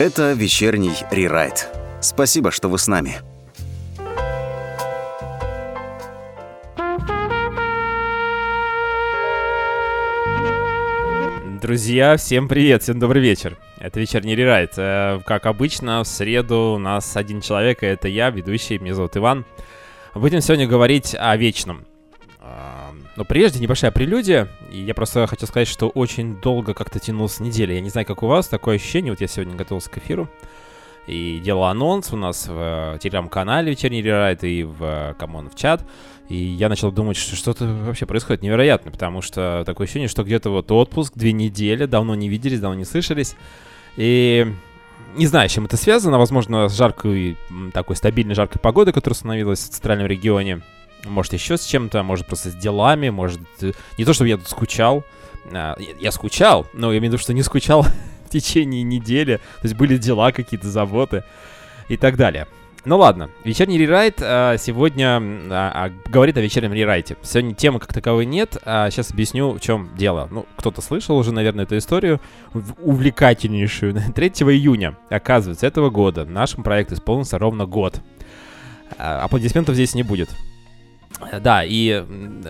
Это вечерний рерайт. Спасибо, что вы с нами. Друзья, всем привет, всем добрый вечер. Это вечерний рерайт. Э, как обычно, в среду у нас один человек, и это я, ведущий, меня зовут Иван. Будем сегодня говорить о вечном. Но прежде небольшая прелюдия, и я просто хочу сказать, что очень долго как-то тянулась неделя. Я не знаю, как у вас, такое ощущение, вот я сегодня готовился к эфиру, и делал анонс у нас в э, телеграм-канале «Вечерний рерайт» и в Камон э, в чат, и я начал думать, что что-то вообще происходит невероятно, потому что такое ощущение, что где-то вот отпуск, две недели, давно не виделись, давно не слышались. И не знаю, с чем это связано. Возможно, с жаркой, такой стабильной жаркой погодой, которая установилась в центральном регионе. Может, еще с чем-то, может, просто с делами, может... Э, не то, чтобы я тут скучал. А, я скучал, но я имею в виду, что не скучал в течение недели. То есть были дела какие-то, заботы и так далее. Ну ладно, вечерний рерайт а, сегодня а, а, говорит о вечернем рерайте. Сегодня темы как таковой нет, а сейчас объясню, в чем дело. Ну, кто-то слышал уже, наверное, эту историю увлекательнейшую. 3 июня, оказывается, этого года нашему проекту исполнился ровно год. А, аплодисментов здесь не будет. Да, и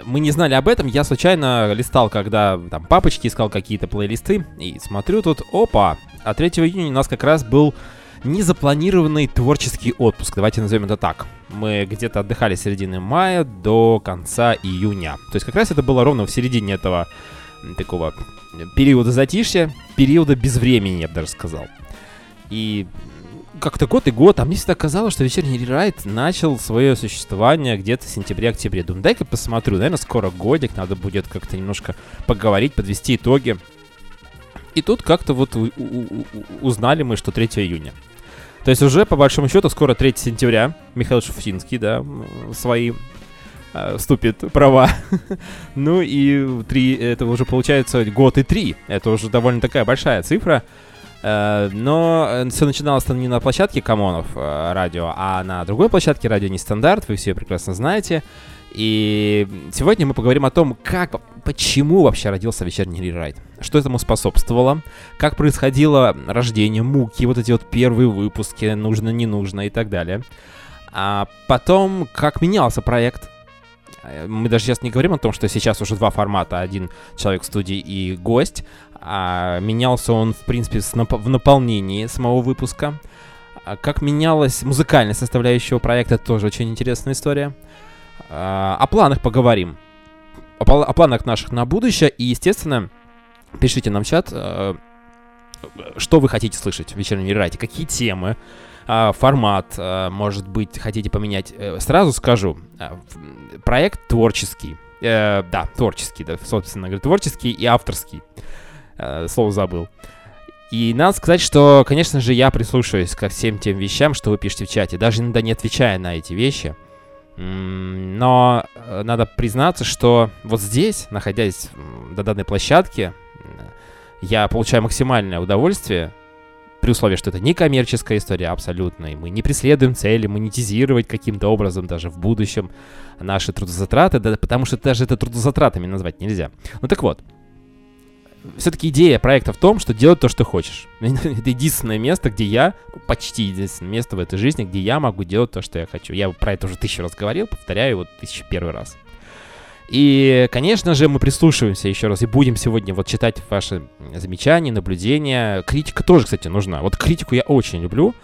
мы не знали об этом. Я случайно листал, когда там папочки искал какие-то плейлисты, и смотрю тут, опа, а 3 июня у нас как раз был незапланированный творческий отпуск, давайте назовем это так. Мы где-то отдыхали с середины мая до конца июня. То есть как раз это было ровно в середине этого такого периода затишья, периода безвремени, я бы даже сказал. И как-то год и год, а мне всегда казалось, что вечерний рерайт начал свое существование где-то в сентябре-октябре. Думаю, дай-ка посмотрю, наверное, скоро годик, надо будет как-то немножко поговорить, подвести итоги. И тут как-то вот узнали мы, что 3 июня. То есть уже, по большому счету, скоро 3 сентября Михаил Шуфтинский, да, свои э, вступит права. ну и 3, это уже получается год и 3. Это уже довольно такая большая цифра. Э, но все начиналось там не на площадке Камонов э, радио, а на другой площадке радио Нестандарт, вы все прекрасно знаете. И сегодня мы поговорим о том, как, почему вообще родился вечерний рерайт, что этому способствовало, как происходило рождение муки, вот эти вот первые выпуски, нужно, не нужно и так далее. А потом, как менялся проект. Мы даже сейчас не говорим о том, что сейчас уже два формата, один человек в студии и гость. А менялся он, в принципе, нап- в наполнении самого выпуска. А как менялась музыкальная составляющая проекта, тоже очень интересная история. А, о планах поговорим. О, о планах наших на будущее. И, естественно, пишите нам в чат, э, что вы хотите слышать в вечернем рерайте, какие темы, а, формат, а, может быть, хотите поменять. Э, сразу скажу, проект творческий. Э, да, творческий, да, собственно говоря, творческий и авторский. Слово забыл. И надо сказать, что, конечно же, я прислушиваюсь ко всем тем вещам, что вы пишете в чате, даже иногда не отвечая на эти вещи. Но э, надо признаться, что вот здесь, находясь до данной площадки, я получаю максимальное удовольствие, при условии, что это не коммерческая история абсолютно, и мы не преследуем цели монетизировать каким-то образом даже в будущем наши трудозатраты, да, потому что даже это трудозатратами назвать нельзя. Ну так вот, все-таки идея проекта в том, что делать то, что хочешь. Это единственное место, где я, почти единственное место в этой жизни, где я могу делать то, что я хочу. Я про это уже тысячу раз говорил, повторяю вот тысячу первый раз. И, конечно же, мы прислушиваемся еще раз и будем сегодня вот читать ваши замечания, наблюдения. Критика тоже, кстати, нужна. Вот критику я очень люблю.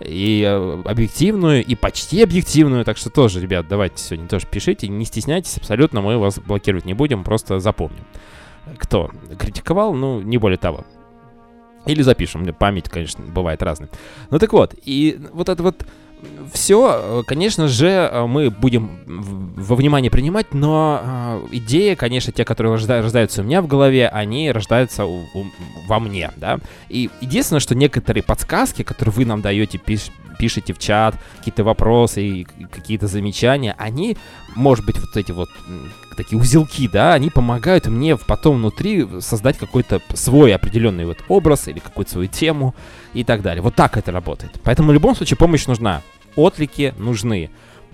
И э, объективную, и почти объективную. Так что тоже, ребят, давайте сегодня тоже пишите. Не стесняйтесь, абсолютно мы вас блокировать не будем, просто запомним кто критиковал, ну, не более того. Или запишем, память, конечно, бывает разная. Ну так вот, и вот это вот все, конечно же, мы будем во внимание принимать, но э, идеи, конечно, те, которые рождаются у меня в голове, они рождаются у, у, во мне, да. И единственное, что некоторые подсказки, которые вы нам даете, пиш, пишете в чат, какие-то вопросы и какие-то замечания, они, может быть, вот эти вот такие узелки, да, они помогают мне потом внутри создать какой-то свой определенный вот образ или какую-то свою тему и так далее. Вот так это работает. Поэтому в любом случае помощь нужна. Отлики нужны.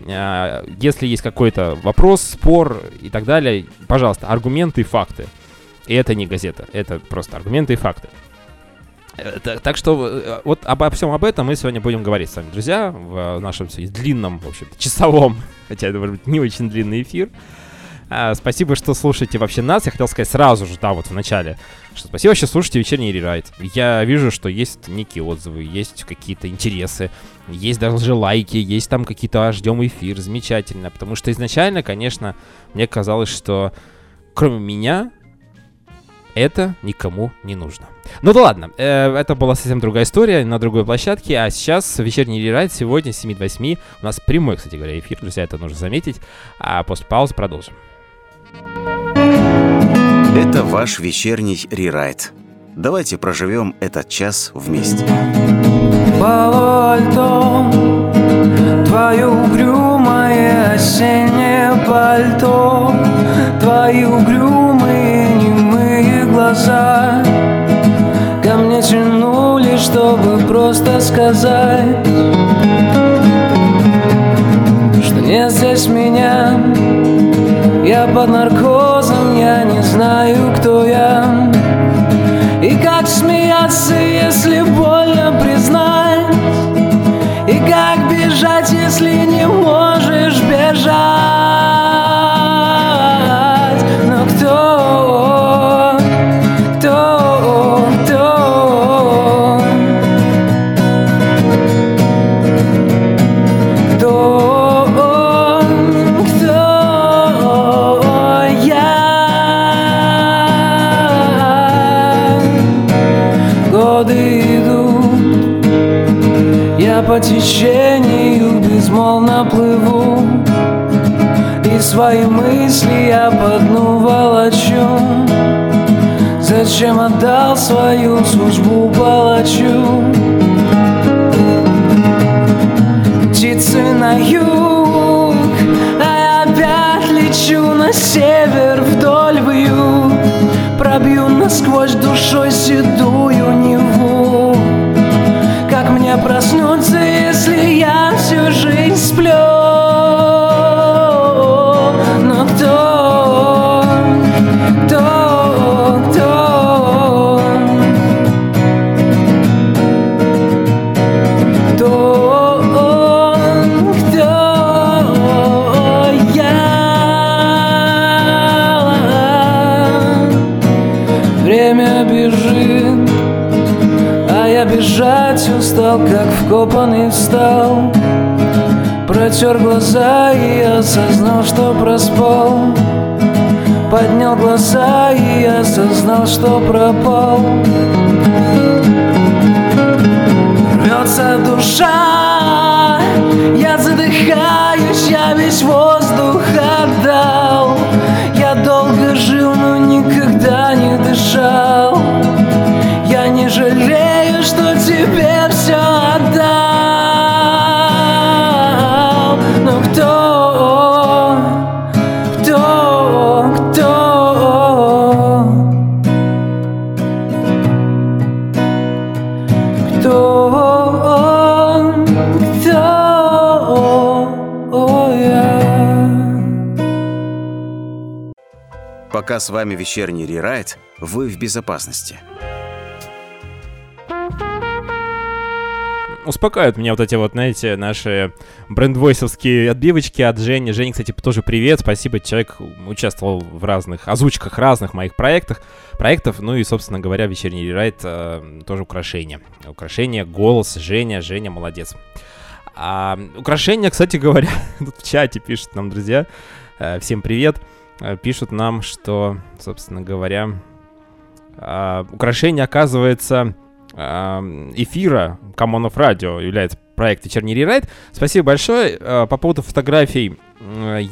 А, если есть какой-то вопрос, спор и так далее, пожалуйста, аргументы и факты. И это не газета, это просто аргументы и факты. Так, так что вот обо всем об этом мы сегодня будем говорить с вами, друзья, в нашем длинном, в общем часовом, хотя это может быть не очень длинный эфир. А, спасибо, что слушаете вообще нас. Я хотел сказать сразу же, да, вот в начале, что спасибо, что слушаете вечерний рерайт. Я вижу, что есть некие отзывы, есть какие-то интересы, есть даже лайки, есть там какие-то ждем эфир, замечательно. Потому что изначально, конечно, мне казалось, что кроме меня это никому не нужно. Ну да ладно, э, это была совсем другая история на другой площадке, а сейчас вечерний рерайт сегодня с 7 до 8. У нас прямой, кстати говоря, эфир, друзья, это нужно заметить. А после паузы продолжим. Это ваш вечерний рерайт. Давайте проживем этот час вместе. Пальто, твое угрюмое осеннее пальто, твои угрюмые немые глаза ко мне тянули, чтобы просто сказать, что нет здесь меня. Я под наркозом, я не знаю, кто я. И как смеяться, если больно признать? И как бежать, если не можешь течению безмолвно плыву И свои мысли я по дну волочу Зачем отдал свою службу палачу? Птицы на юг, а я опять лечу на север вдоль вьюг Пробью насквозь душой седую как мне проснуться, если я всю жизнь сплю? Вкопанный встал Протер глаза и осознал, что проспал. Поднял глаза и осознал, что пропал. Рвется душа, я задыхаюсь, я весь воздух отдал Пока с вами вечерний рерайт, вы в безопасности – успокаивают меня вот эти вот, знаете, наши брендвойсовские отбивочки от Жени. Женя, кстати, тоже привет, спасибо, человек участвовал в разных озвучках разных моих проектах, проектов, ну и, собственно говоря, вечерний рерайт э, тоже украшение. Украшение, голос, Женя, Женя, молодец. А, украшения, кстати говоря, тут в чате пишут нам, друзья, э, всем привет, э, пишут нам, что, собственно говоря, э, украшение, оказывается, эфира Common of Radio является проект «Вечерний рерайт». Спасибо большое. По поводу фотографий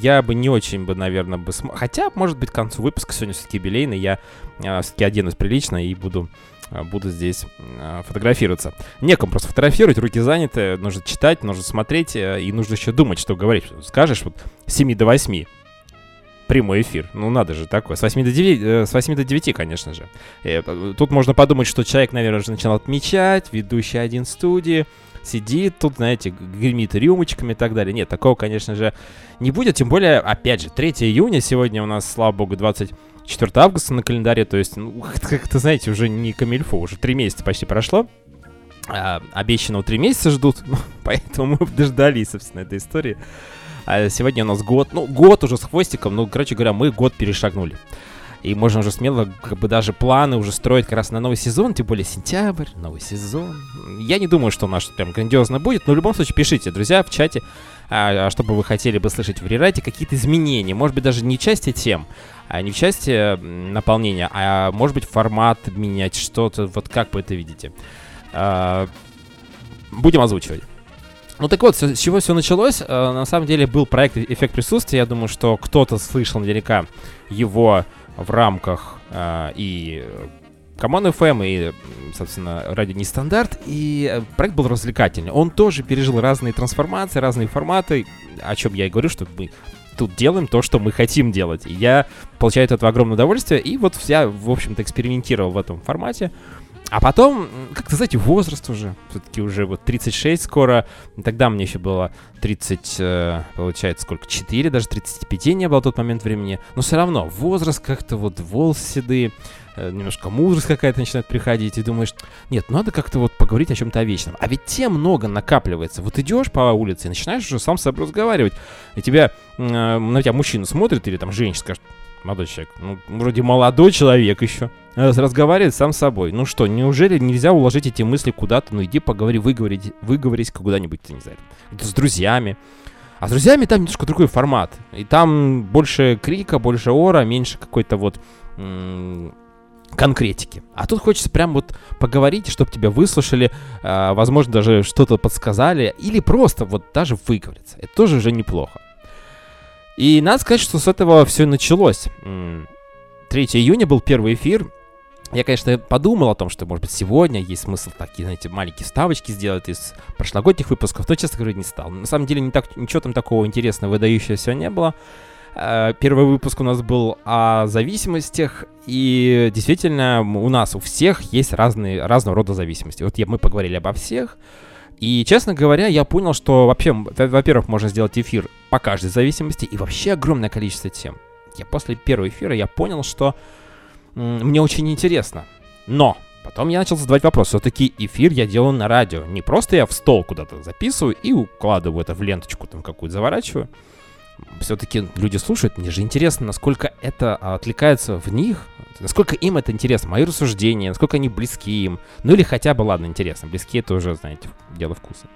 я бы не очень бы, наверное, бы... См... Хотя, может быть, к концу выпуска сегодня все-таки юбилейный, я все-таки оденусь прилично и буду буду здесь фотографироваться. Неком просто фотографировать, руки заняты, нужно читать, нужно смотреть, э, и нужно еще думать, что говорить. Скажешь вот с 7 до 8, прямой эфир. Ну, надо же такое. С 8 до 9, э, с 8 до 9 конечно же. Э, тут можно подумать, что человек, наверное, уже начинал отмечать, ведущий один студии, сидит тут, знаете, гремит рюмочками и так далее. Нет, такого, конечно же, не будет. Тем более, опять же, 3 июня, сегодня у нас, слава богу, 20 4 августа на календаре, то есть, ну, как-то, знаете, уже не камильфо, уже 3 месяца почти прошло. А, обещанного 3 месяца ждут, поэтому мы дождались, собственно, этой истории. А сегодня у нас год, ну, год уже с хвостиком, ну, короче говоря, мы год перешагнули. И можно уже смело, как бы даже планы уже строить как раз на новый сезон, тем более сентябрь, новый сезон. Я не думаю, что наш прям грандиозно будет, но в любом случае пишите, друзья, в чате, а, а что бы вы хотели бы слышать в рерайте, какие-то изменения, может быть, даже не части тем, а не в части наполнения, а может быть формат менять, что-то, вот как вы это видите. А, будем озвучивать. Ну так вот, с чего все началось? А, на самом деле был проект «Эффект присутствия». Я думаю, что кто-то слышал наверняка его в рамках э, и Команд FM и, собственно, ради нестандарт. И э, проект был развлекательный. Он тоже пережил разные трансформации, разные форматы, о чем я и говорю, что мы тут делаем то, что мы хотим делать. И я получаю от этого огромное удовольствие. И вот я, в общем-то, экспериментировал в этом формате. А потом, как-то, знаете, возраст уже, все-таки уже вот 36 скоро, тогда мне еще было 30, э, получается, сколько, 4, даже 35 не было в тот момент времени, но все равно возраст как-то вот, волосы седые, э, немножко мудрость какая-то начинает приходить, и думаешь, нет, надо как-то вот поговорить о чем-то вечном. А ведь тем много накапливается. Вот идешь по улице и начинаешь уже сам с собой разговаривать, и тебя, э, на тебя мужчина смотрит или там женщина скажет, молодой человек, ну, вроде молодой человек еще, разговаривает сам с собой. Ну что, неужели нельзя уложить эти мысли куда-то? Ну иди поговори, выговорить, выговорись куда-нибудь, не знаю, с друзьями. А с друзьями там немножко другой формат. И там больше крика, больше ора, меньше какой-то вот конкретики. А тут хочется прям вот поговорить, чтобы тебя выслушали, э, возможно, даже что-то подсказали, или просто вот даже выговориться. Это тоже уже неплохо. И надо сказать, что с этого все началось. 3 июня был первый эфир. Я, конечно, подумал о том, что, может быть, сегодня есть смысл такие, знаете, маленькие ставочки сделать из прошлогодних выпусков, но, честно говоря, не стал. На самом деле, не так, ничего там такого интересного, выдающегося не было. Э, первый выпуск у нас был о зависимостях, и действительно у нас у всех есть разные, разного рода зависимости. Вот я, мы поговорили обо всех, и, честно говоря, я понял, что вообще, во-первых, можно сделать эфир по каждой зависимости и вообще огромное количество тем. Я после первого эфира я понял, что мне очень интересно. Но потом я начал задавать вопрос. Все-таки эфир я делаю на радио. Не просто я в стол куда-то записываю и укладываю это в ленточку там какую-то заворачиваю все-таки люди слушают, мне же интересно, насколько это отвлекается в них, насколько им это интересно, мои рассуждения, насколько они близки им. Ну или хотя бы, ладно, интересно, близки это уже, знаете, дело вкуса.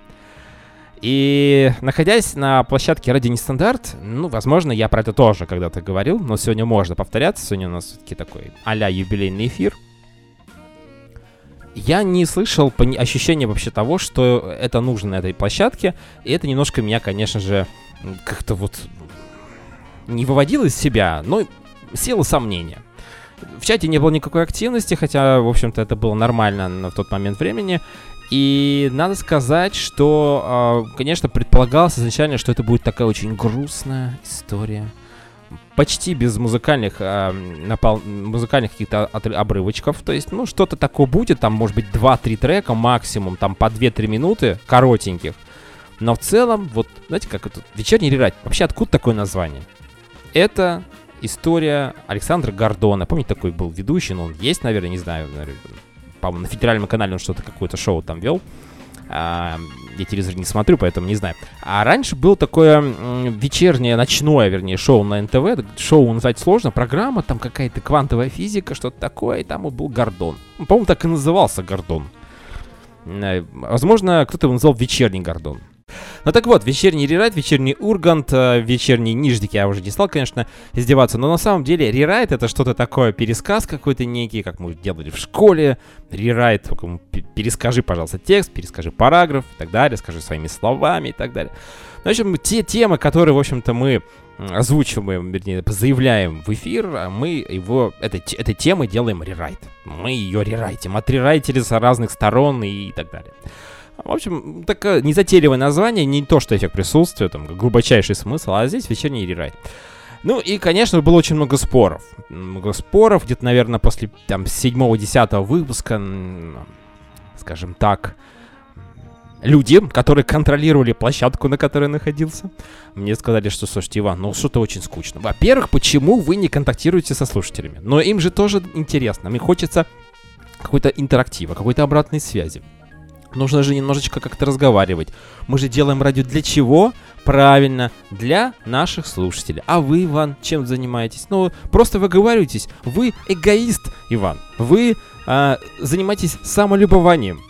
И находясь на площадке ради нестандарт, ну, возможно, я про это тоже когда-то говорил, но сегодня можно повторяться. Сегодня у нас все-таки такой а-ля юбилейный эфир. Я не слышал ощущения вообще того, что это нужно на этой площадке. И это немножко меня, конечно же, как-то вот не выводил из себя, но село сомнения. В чате не было никакой активности, хотя, в общем-то, это было нормально в тот момент времени. И надо сказать, что, а, конечно, предполагалось изначально, что это будет такая очень грустная история. Почти без музыкальных, э, напал, музыкальных каких-то обрывочков. То есть, ну, что-то такое будет. Там, может быть, 2-3 трека максимум, там по 2-3 минуты коротеньких. Но в целом, вот, знаете, как это, вечерний рерать. Вообще, откуда такое название? Это история Александра Гордона. Помните, такой был ведущий, но он есть, наверное, не знаю, наверное, по-моему, на федеральном канале он что-то, какое-то шоу там вел. А, я телевизор не смотрю, поэтому не знаю. А раньше было такое вечернее, ночное, вернее, шоу на НТВ. Шоу назвать сложно. Программа, там какая-то квантовая физика, что-то такое. И там был Гордон. По-моему, так и назывался Гордон. Э, возможно, кто-то его назвал Вечерний Гордон. Ну так вот, вечерний рерайт, вечерний Ургант, э, вечерний Нижник я уже не стал, конечно, издеваться, но на самом деле рерайт это что-то такое, пересказ какой-то некий, как мы делали в школе, рерайт, перескажи, пожалуйста, текст, перескажи параграф и так далее, скажи своими словами и так далее. Ну, в общем, те темы, которые, в общем-то, мы озвучиваем, вернее, заявляем в эфир, а мы его, этой, этой темы делаем рерайт. Мы ее рерайтим, отрерайтили с разных сторон и так далее. В общем, такое незатейливое название, не то, что эффект присутствия, там, глубочайший смысл, а здесь вечерний рерайт. Ну и, конечно, было очень много споров. Много споров, где-то, наверное, после там 7-10 выпуска, скажем так, люди, которые контролировали площадку, на которой находился, мне сказали, что, слушайте, Иван, ну что-то очень скучно. Во-первых, почему вы не контактируете со слушателями? Но им же тоже интересно, им хочется какой-то интерактива, какой-то обратной связи. Нужно же немножечко как-то разговаривать. Мы же делаем радио для чего? Правильно, для наших слушателей. А вы, Иван, чем занимаетесь? Ну, просто выговариваетесь. Вы эгоист, Иван. Вы э, занимаетесь самолюбованием.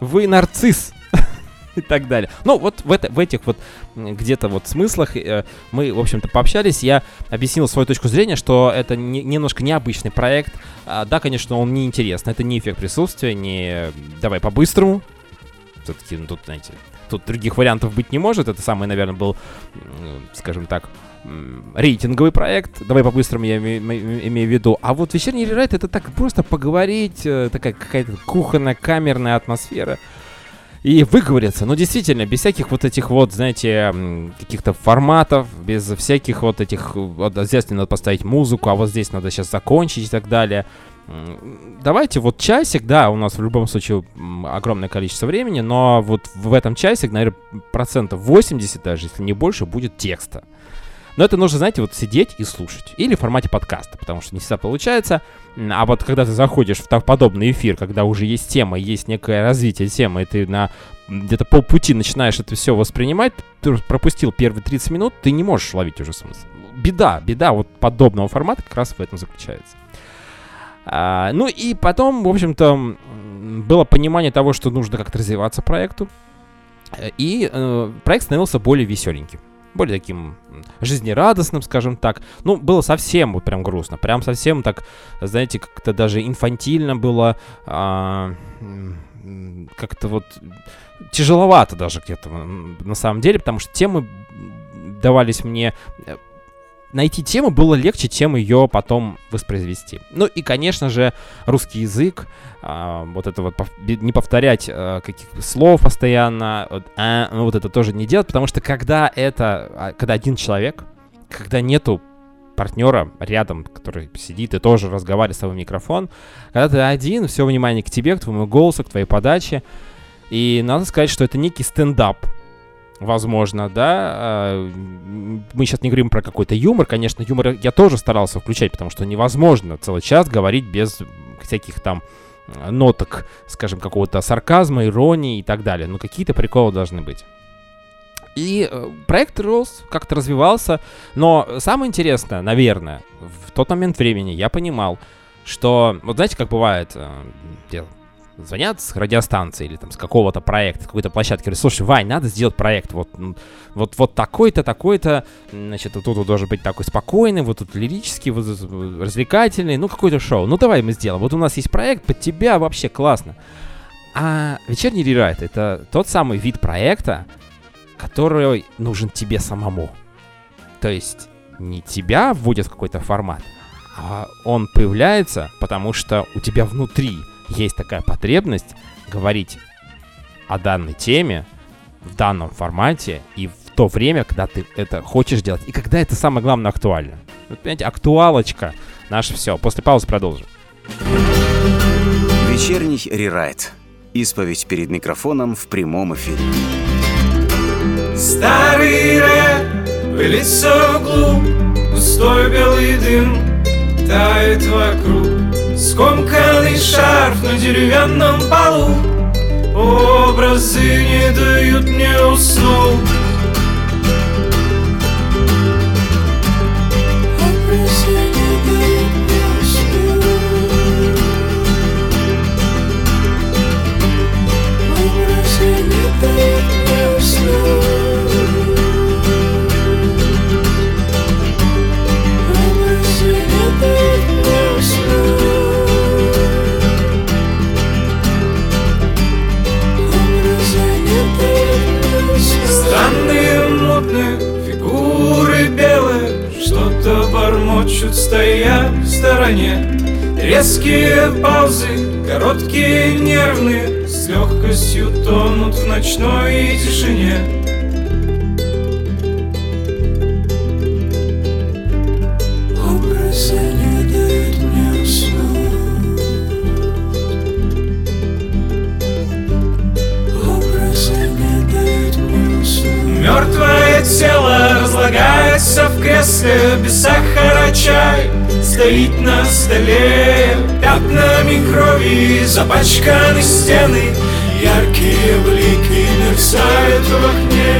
Вы нарцисс и так далее. Ну, вот в, это, в этих вот где-то вот смыслах э, мы, в общем-то, пообщались. Я объяснил свою точку зрения, что это не, немножко необычный проект. А, да, конечно, он неинтересный. Это не эффект присутствия, не давай по-быстрому. Все-таки, ну, тут, знаете, тут других вариантов быть не может. Это самый, наверное, был, скажем так, рейтинговый проект. Давай по-быстрому я имею, в виду. А вот вечерний рерайт это так просто поговорить, э, такая какая-то кухонная, камерная атмосфера и выговориться. Ну, действительно, без всяких вот этих вот, знаете, каких-то форматов, без всяких вот этих, вот здесь надо поставить музыку, а вот здесь надо сейчас закончить и так далее. Давайте вот часик, да, у нас в любом случае огромное количество времени, но вот в этом часик, наверное, процентов 80 даже, если не больше, будет текста. Но это нужно, знаете, вот сидеть и слушать. Или в формате подкаста, потому что не всегда получается. А вот когда ты заходишь в подобный эфир, когда уже есть тема, есть некое развитие темы, и ты на где-то полпути начинаешь это все воспринимать, ты пропустил первые 30 минут, ты не можешь ловить уже смысл. Беда, беда вот подобного формата как раз в этом заключается. А, ну и потом, в общем-то, было понимание того, что нужно как-то развиваться проекту. И э, проект становился более веселеньким более таким жизнерадостным, скажем так. Ну, было совсем вот прям грустно, прям совсем так, знаете, как-то даже инфантильно было, а, как-то вот тяжеловато даже где-то на самом деле, потому что темы давались мне э, найти тему было легче, чем ее потом воспроизвести. Ну и, конечно же, русский язык, а, вот это вот не повторять а, каких слов постоянно, вот, а, ну, вот это тоже не делать, потому что когда это, когда один человек, когда нету партнера рядом, который сидит и тоже разговаривает с тобой в микрофон, когда ты один, все внимание к тебе, к твоему голосу, к твоей подаче, и надо сказать, что это некий стендап, возможно, да. А, мы сейчас не говорим про какой-то юмор, конечно, юмор я тоже старался включать, потому что невозможно целый час говорить без всяких там ноток, скажем, какого-то сарказма, иронии и так далее. Но какие-то приколы должны быть. И э, проект рос, как-то развивался, но самое интересное, наверное, в тот момент времени я понимал, что, вот знаете, как бывает, э, звонят с радиостанции или там с какого-то проекта, с какой-то площадки, говорят, слушай, Вань, надо сделать проект, вот, вот, вот такой-то, такой-то, значит, вот тут вот должен быть такой спокойный, вот тут лирический, вот развлекательный, ну, какой-то шоу, ну, давай мы сделаем, вот у нас есть проект под тебя, вообще классно. А вечерний рерайт — это тот самый вид проекта, который нужен тебе самому. То есть не тебя вводят в какой-то формат, а он появляется, потому что у тебя внутри — есть такая потребность говорить о данной теме в данном формате и в то время, когда ты это хочешь делать, и когда это самое главное актуально. Вот, понимаете, актуалочка наше все. После паузы продолжим. Вечерний рерайт. Исповедь перед микрофоном в прямом эфире. Старый рэп пылится в углу, пустой белый дым тает вокруг. Скомканный шарф на деревянном полу. Образы не дают мне уснуть. Бормочут, стороне. Резкие паузы, короткие нервные С легкостью тонут в ночной тишине. Образы не дают мне уснуть Образы не дают мне уснуть Мертвое тело разлагается в кресле Без сахара чай. Стоит на столе. Пятнами крови запачканы стены. Яркие блики мерцают в окне.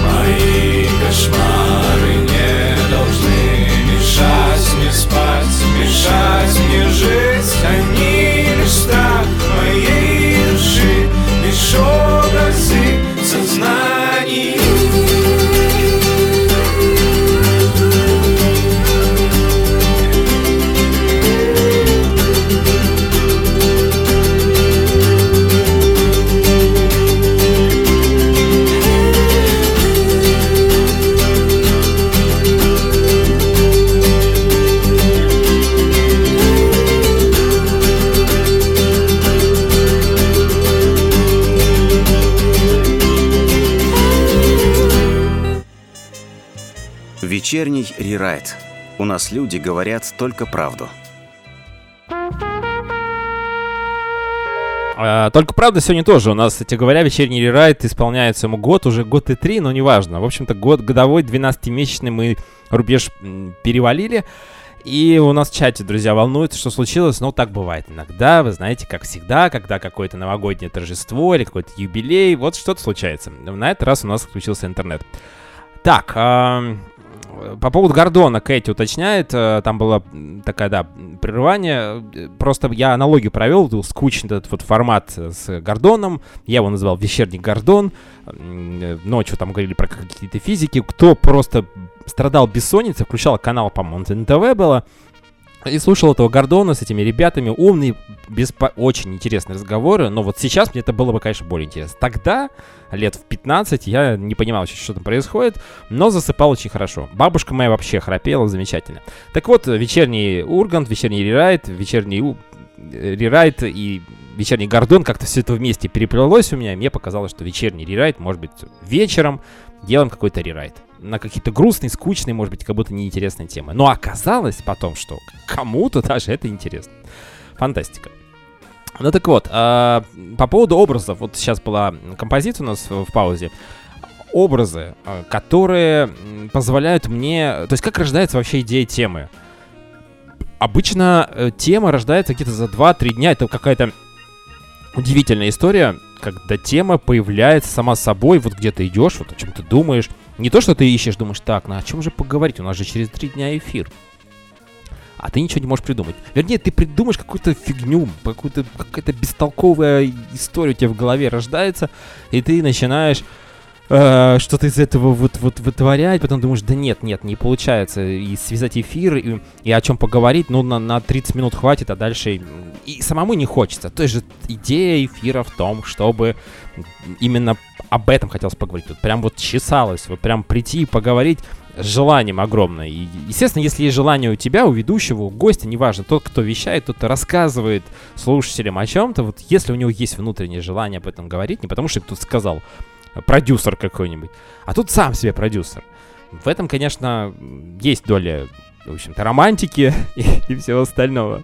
Мои кошмары не должны мешать мне спать Мешать мне жить. Они Вечерний рерайт. У нас люди говорят только правду. А, только правда, сегодня тоже у нас, кстати говоря, вечерний рерайт исполняется ему год, уже год и три, но неважно. В общем-то, год годовой, 12-месячный мы рубеж перевалили. И у нас в чате, друзья, волнуется, что случилось. Ну, так бывает иногда, вы знаете, как всегда, когда какое-то новогоднее торжество или какой-то юбилей, вот что-то случается. На этот раз у нас включился интернет. Так, ам, по поводу Гордона Кэти уточняет, э, там было такая, да, прерывание. Просто я аналогию провел, был скучный этот вот формат с Гордоном. Я его назвал «Вечерний Гордон». Ночью там говорили про какие-то физики. Кто просто страдал бессонницей, включал канал, по-моему, НТВ было, и слушал этого Гордона с этими ребятами. Умные, беспо... очень интересные разговоры. Но вот сейчас мне это было бы, конечно, более интересно. Тогда, лет в 15, я не понимал что там происходит, но засыпал очень хорошо. Бабушка моя вообще храпела замечательно. Так вот, вечерний Ургант, вечерний Рерайт, вечерний Рерайт и вечерний Гордон, как-то все это вместе переплелось у меня, и мне показалось, что вечерний Рерайт, может быть, вечером делаем какой-то Рерайт на какие-то грустные, скучные, может быть, как будто неинтересные темы. Но оказалось потом, что кому-то даже это интересно. Фантастика. Ну так вот, а, по поводу образов, вот сейчас была композиция у нас в, паузе. Образы, а, которые позволяют мне... То есть как рождается вообще идея темы? Обычно э, тема рождается где-то за 2-3 дня. Это какая-то удивительная история, когда тема появляется сама собой. Вот где ты идешь, вот о чем ты думаешь. Не то, что ты ищешь, думаешь, так, ну о чем же поговорить? У нас же через 3 дня эфир. А ты ничего не можешь придумать. Вернее, ты придумаешь какую-то фигню, какую-то какая-то бестолковая история у тебя в голове рождается, и ты начинаешь э, что-то из этого вот, вот вытворять, потом думаешь, да нет, нет, не получается. И связать эфир, и, и о чем поговорить, ну, на, на 30 минут хватит, а дальше и самому не хочется. То есть же идея эфира в том, чтобы именно об этом хотелось поговорить. Вот прям вот чесалось, вот прям прийти и поговорить с желанием огромное. И, естественно, если есть желание у тебя, у ведущего, у гостя, неважно, тот, кто вещает, тот, кто рассказывает слушателям о чем-то, вот если у него есть внутреннее желание об этом говорить, не потому что кто-то сказал, продюсер какой-нибудь, а тут сам себе продюсер. В этом, конечно, есть доля, в общем-то, романтики и, и всего остального.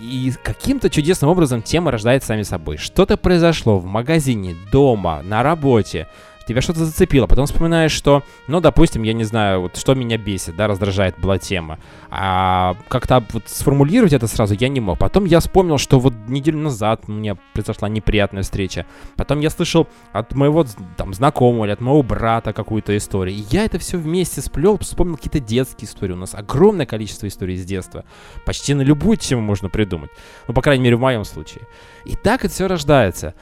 И каким-то чудесным образом тема рождается сами собой. Что-то произошло в магазине, дома, на работе. Тебя что-то зацепило, потом вспоминаешь, что, ну, допустим, я не знаю, вот что меня бесит, да, раздражает была тема. А как-то вот сформулировать это сразу я не мог. Потом я вспомнил, что вот неделю назад у меня произошла неприятная встреча. Потом я слышал от моего там знакомого или от моего брата какую-то историю. И я это все вместе сплел, вспомнил какие-то детские истории. У нас огромное количество историй с детства. Почти на любую тему можно придумать. Ну, по крайней мере, в моем случае. И так это все рождается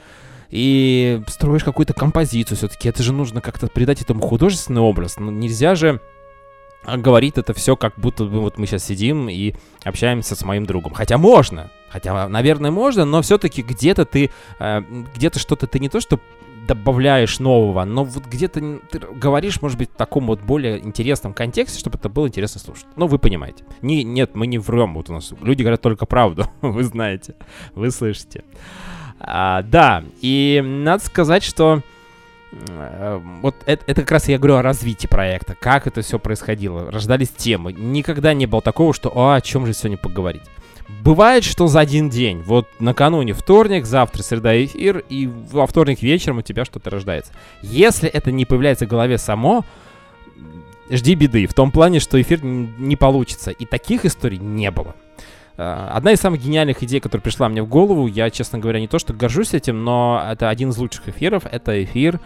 и строишь какую-то композицию. Все-таки это же нужно как-то придать этому художественный образ. Ну, нельзя же а, говорить это все, как будто бы вот мы сейчас сидим и общаемся с моим другом. Хотя можно. Хотя, наверное, можно, но все-таки где-то ты, э, где-то что-то ты не то, что добавляешь нового, но вот где-то ты говоришь, может быть, в таком вот более интересном контексте, чтобы это было интересно слушать. Ну, вы понимаете. Не, нет, мы не врем. Вот у нас люди говорят только правду. вы знаете. Вы слышите. А, да, и надо сказать, что э, вот это, это как раз я говорю о развитии проекта, как это все происходило, рождались темы. Никогда не было такого, что «А, о чем же сегодня поговорить. Бывает, что за один день, вот накануне вторник, завтра среда эфир, и во вторник вечером у тебя что-то рождается. Если это не появляется в голове само, жди беды. В том плане, что эфир не получится. И таких историй не было. А, одна из самых гениальных идей, которая пришла мне в голову, я, честно говоря, не то что горжусь этим, но это один из лучших эфиров. Это эфир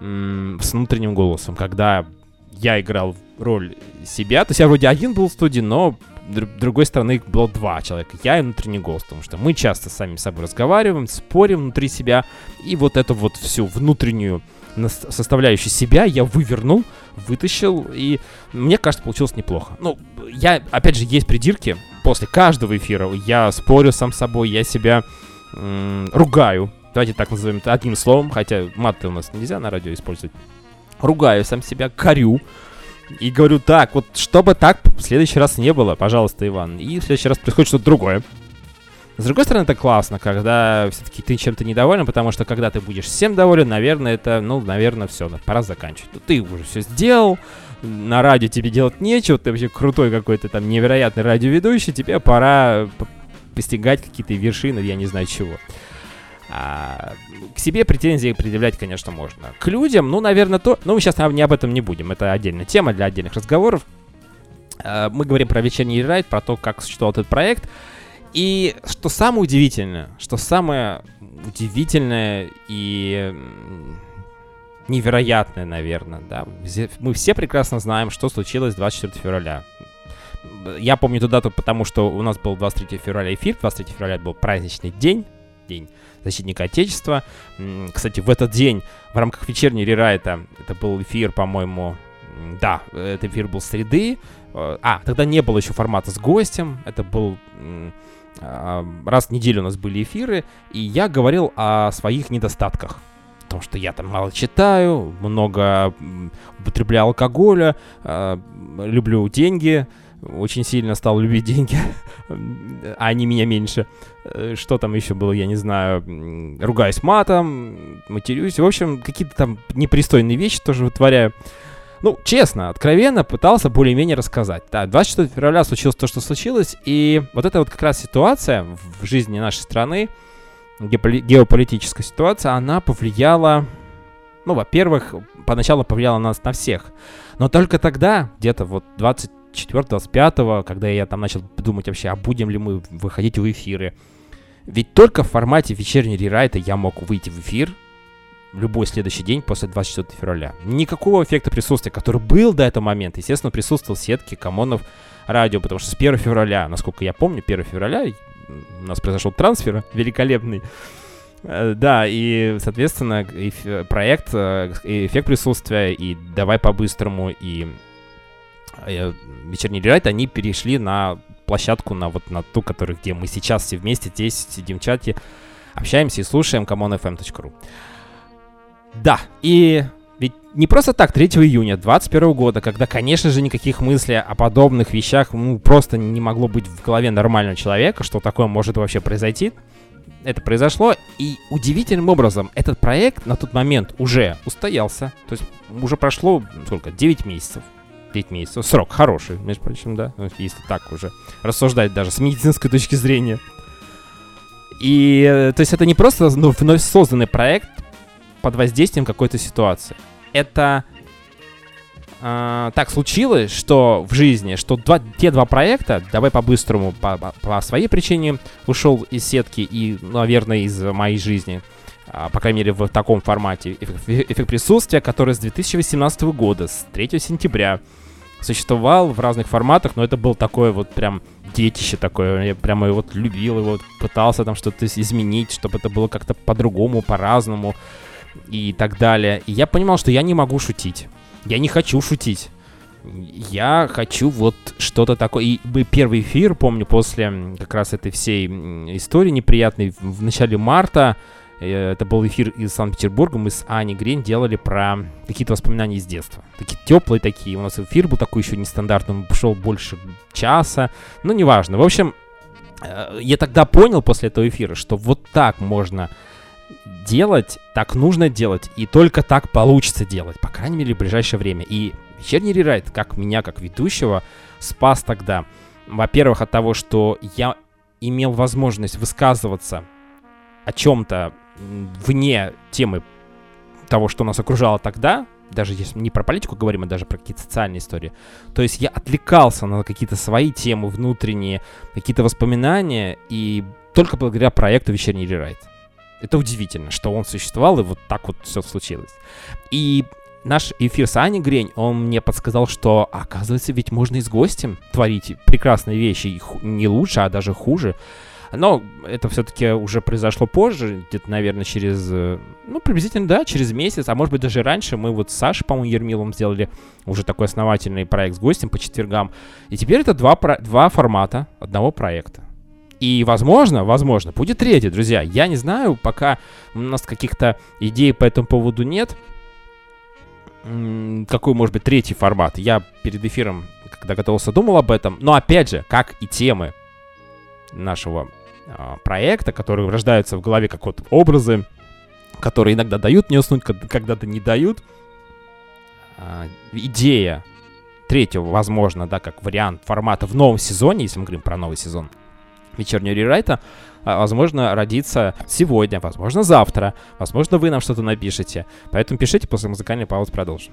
с внутренним голосом, когда я играл роль себя. То есть я вроде один был в студии, но с другой стороны было два человека. Я и внутренний голос, потому что мы часто сами с собой разговариваем, спорим внутри себя. И вот эту вот всю внутреннюю составляющую себя я вывернул, вытащил, и мне кажется, получилось неплохо. Ну, я, опять же, есть придирки. После каждого эфира я спорю сам с собой, я себя м- ругаю. Давайте так назовем это одним словом, хотя маты у нас нельзя на радио использовать. Ругаю сам себя, корю. И говорю, так, вот чтобы так в следующий раз не было, пожалуйста, Иван. И в следующий раз происходит что-то другое. С другой стороны, это классно, когда все-таки ты чем-то недоволен, потому что когда ты будешь всем доволен, наверное, это, ну, наверное, все, пора заканчивать. Ну, ты уже все сделал, на радио тебе делать нечего, ты вообще крутой какой-то там невероятный радиоведущий, тебе пора постигать какие-то вершины, я не знаю чего. А, к себе претензии предъявлять, конечно, можно. К людям, ну, наверное, то... Ну, мы сейчас не об этом не будем. Это отдельная тема для отдельных разговоров. А, мы говорим про вечерний райд, про то, как существовал этот проект. И что самое удивительное, что самое удивительное и невероятное, наверное, да. Мы все прекрасно знаем, что случилось 24 февраля. Я помню ту дату, потому что у нас был 23 февраля эфир, 23 февраля был праздничный день, день защитника Отечества. Кстати, в этот день в рамках вечерней рерайта, это был эфир, по-моему, да, этот эфир был среды. Э, а, тогда не было еще формата с гостем. Это был раз в неделю у нас были эфиры, и я говорил о своих недостатках. О том, что я там мало читаю, много употребляю алкоголя, а, люблю деньги, очень сильно стал любить деньги, а они меня меньше. Э, что там еще было, я не знаю. Ругаюсь матом, матерюсь. В общем, какие-то там непристойные вещи тоже вытворяю. Ну, честно, откровенно пытался более-менее рассказать. Да, 24 февраля случилось то, что случилось, и вот эта вот как раз ситуация в жизни нашей страны, геополитическая ситуация, она повлияла, ну, во-первых, поначалу повлияла на нас на всех. Но только тогда, где-то вот 20 24-25, когда я там начал думать вообще, а будем ли мы выходить в эфиры. Ведь только в формате вечерней рерайта я мог выйти в эфир в любой следующий день после 24 февраля. Никакого эффекта присутствия, который был до этого момента, естественно, присутствовал в сетке комонов радио, потому что с 1 февраля, насколько я помню, 1 февраля у нас произошел трансфер великолепный. Э, да, и, соответственно, проект, э, эффект присутствия, и давай по-быстрому, и Э, вечерний рерайт, они перешли на площадку, на вот на ту, которую, где мы сейчас все вместе здесь сидим в чате, общаемся и слушаем common.fm.ru. Да, и ведь не просто так, 3 июня 2021 года, когда, конечно же, никаких мыслей о подобных вещах ну, просто не могло быть в голове нормального человека, что такое может вообще произойти, это произошло, и удивительным образом этот проект на тот момент уже устоялся, то есть уже прошло, сколько, 9 месяцев, 9 месяцев. Срок хороший, между прочим, да, ну, если так уже рассуждать даже с медицинской точки зрения. И, э, то есть это не просто ну, вновь созданный проект под воздействием какой-то ситуации. Это э, так случилось, что в жизни, что два, те два проекта, давай по-быстрому, по, по, своей причине ушел из сетки и, наверное, из моей жизни, а, по крайней мере, в таком формате, эффект, эффект присутствия, который с 2018 года, с 3 сентября, существовал в разных форматах, но это был такое вот прям детище такое. Я прямо его вот любил, его пытался там что-то изменить, чтобы это было как-то по-другому, по-разному и так далее. И я понимал, что я не могу шутить. Я не хочу шутить. Я хочу вот что-то такое. И первый эфир, помню, после как раз этой всей истории неприятной в начале марта, Э, это был эфир из Санкт-Петербурга. Мы с Аней Грень делали про какие-то воспоминания из детства. Такие теплые такие. У нас эфир был такой еще нестандартный. Он шел больше часа. Ну, неважно. В общем, э, я тогда понял после этого эфира, что вот так можно делать, так нужно делать, и только так получится делать, по крайней мере, в ближайшее время. И вечерний рерайт, как меня, как ведущего, спас тогда. Во-первых, от того, что я имел возможность высказываться о чем-то вне темы того, что нас окружало тогда, даже если не про политику говорим, а даже про какие-то социальные истории. То есть я отвлекался на какие-то свои темы внутренние, какие-то воспоминания, и только благодаря проекту «Вечерний рерайт». Это удивительно, что он существовал, и вот так вот все случилось. И наш эфир с Аней Грень, он мне подсказал, что, оказывается, ведь можно и с гостем творить прекрасные вещи, не лучше, а даже хуже. Но это все-таки уже произошло позже, где-то, наверное, через, э, ну, приблизительно, да, через месяц, а может быть даже раньше. Мы вот с Сашей, по-моему, Ермилом сделали уже такой основательный проект с гостем по четвергам. И теперь это два, два формата одного проекта. И, возможно, возможно, будет третий, друзья. Я не знаю, пока у нас каких-то идей по этому поводу нет. Какой может быть третий формат? Я перед эфиром, когда готовился, думал об этом. Но опять же, как и темы нашего а, проекта, которые рождаются в голове как вот образы, которые иногда дают мне уснуть, когда-то не дают. А, идея третьего, возможно, да, как вариант формата в новом сезоне, если мы говорим про новый сезон вечернего рерайта, а, возможно, родится сегодня, возможно, завтра, возможно, вы нам что-то напишете. Поэтому пишите после музыкальной паузы, продолжим.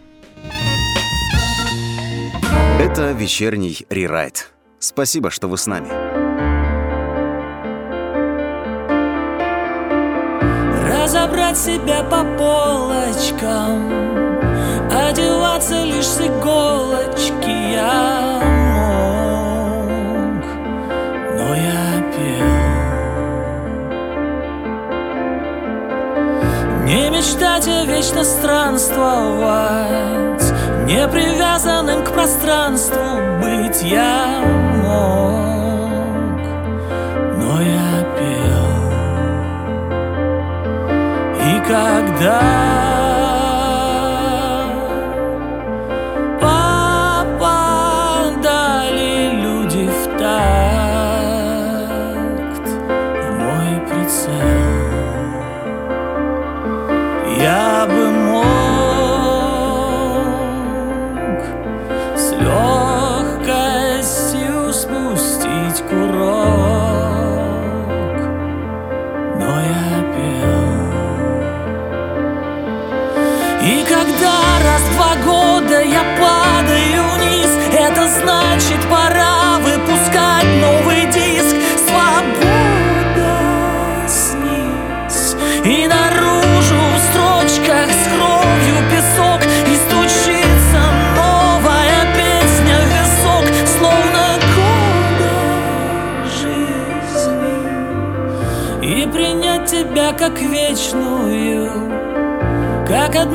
Это вечерний рерайт. Спасибо, что вы с нами. разобрать себя по полочкам Одеваться лишь с иголочки я мечтать, а вечно странствовать Не привязанным к пространству быть я мог Но я пел. Когда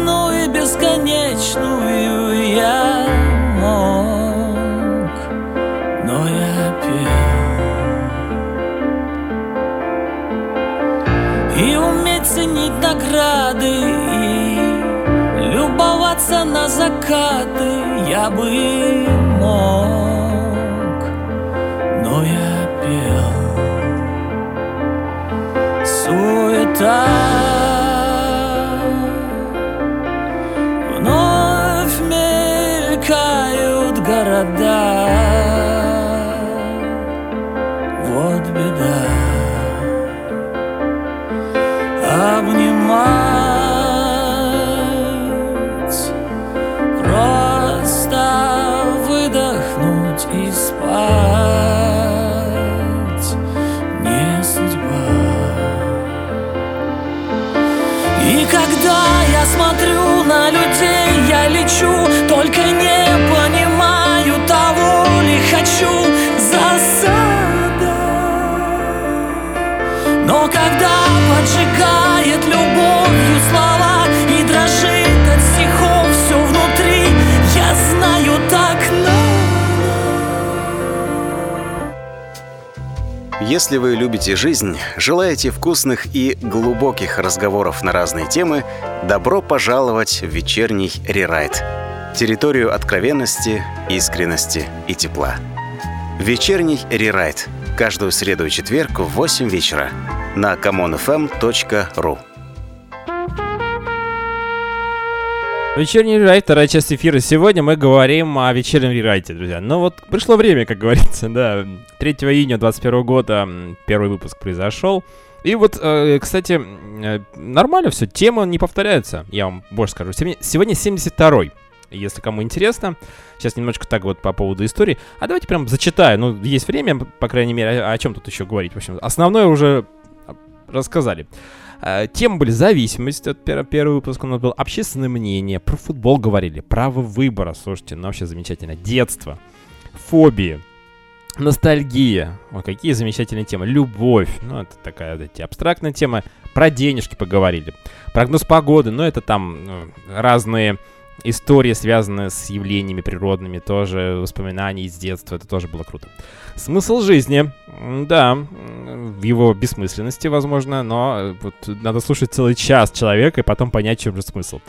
одну и бесконечную я мог, но я пел. И уметь ценить награды, и любоваться на закаты я бы мог, Если вы любите жизнь, желаете вкусных и глубоких разговоров на разные темы, добро пожаловать в вечерний рерайт – территорию откровенности, искренности и тепла. Вечерний рерайт. Каждую среду и четверг в 8 вечера на commonfm.ru Вечерний рерайт, вторая часть эфира. Сегодня мы говорим о вечернем рерайте, друзья. Ну вот пришло время, как говорится, да. 3 июня 2021 года первый выпуск произошел. И вот, э, кстати, э, нормально все, тема не повторяется, я вам больше скажу. Сегодня, сегодня 72-й. Если кому интересно, сейчас немножечко так вот по поводу истории. А давайте прям зачитаю. Ну, есть время, по крайней мере, о, о чем тут еще говорить. В общем, основное уже рассказали. Э, темы были зависимость, это пер, первый выпуск у нас был, общественное мнение, про футбол говорили, право выбора, слушайте, ну вообще замечательно, детство, фобии, ностальгия, ой, какие замечательные темы, любовь, ну это такая, эти абстрактная тема, про денежки поговорили, прогноз погоды, ну это там ну, разные истории, связанные с явлениями природными, тоже воспоминания из детства, это тоже было круто. Смысл жизни, да, в его бессмысленности, возможно, но э, вот надо слушать целый час человека и потом понять, в чем же смысл.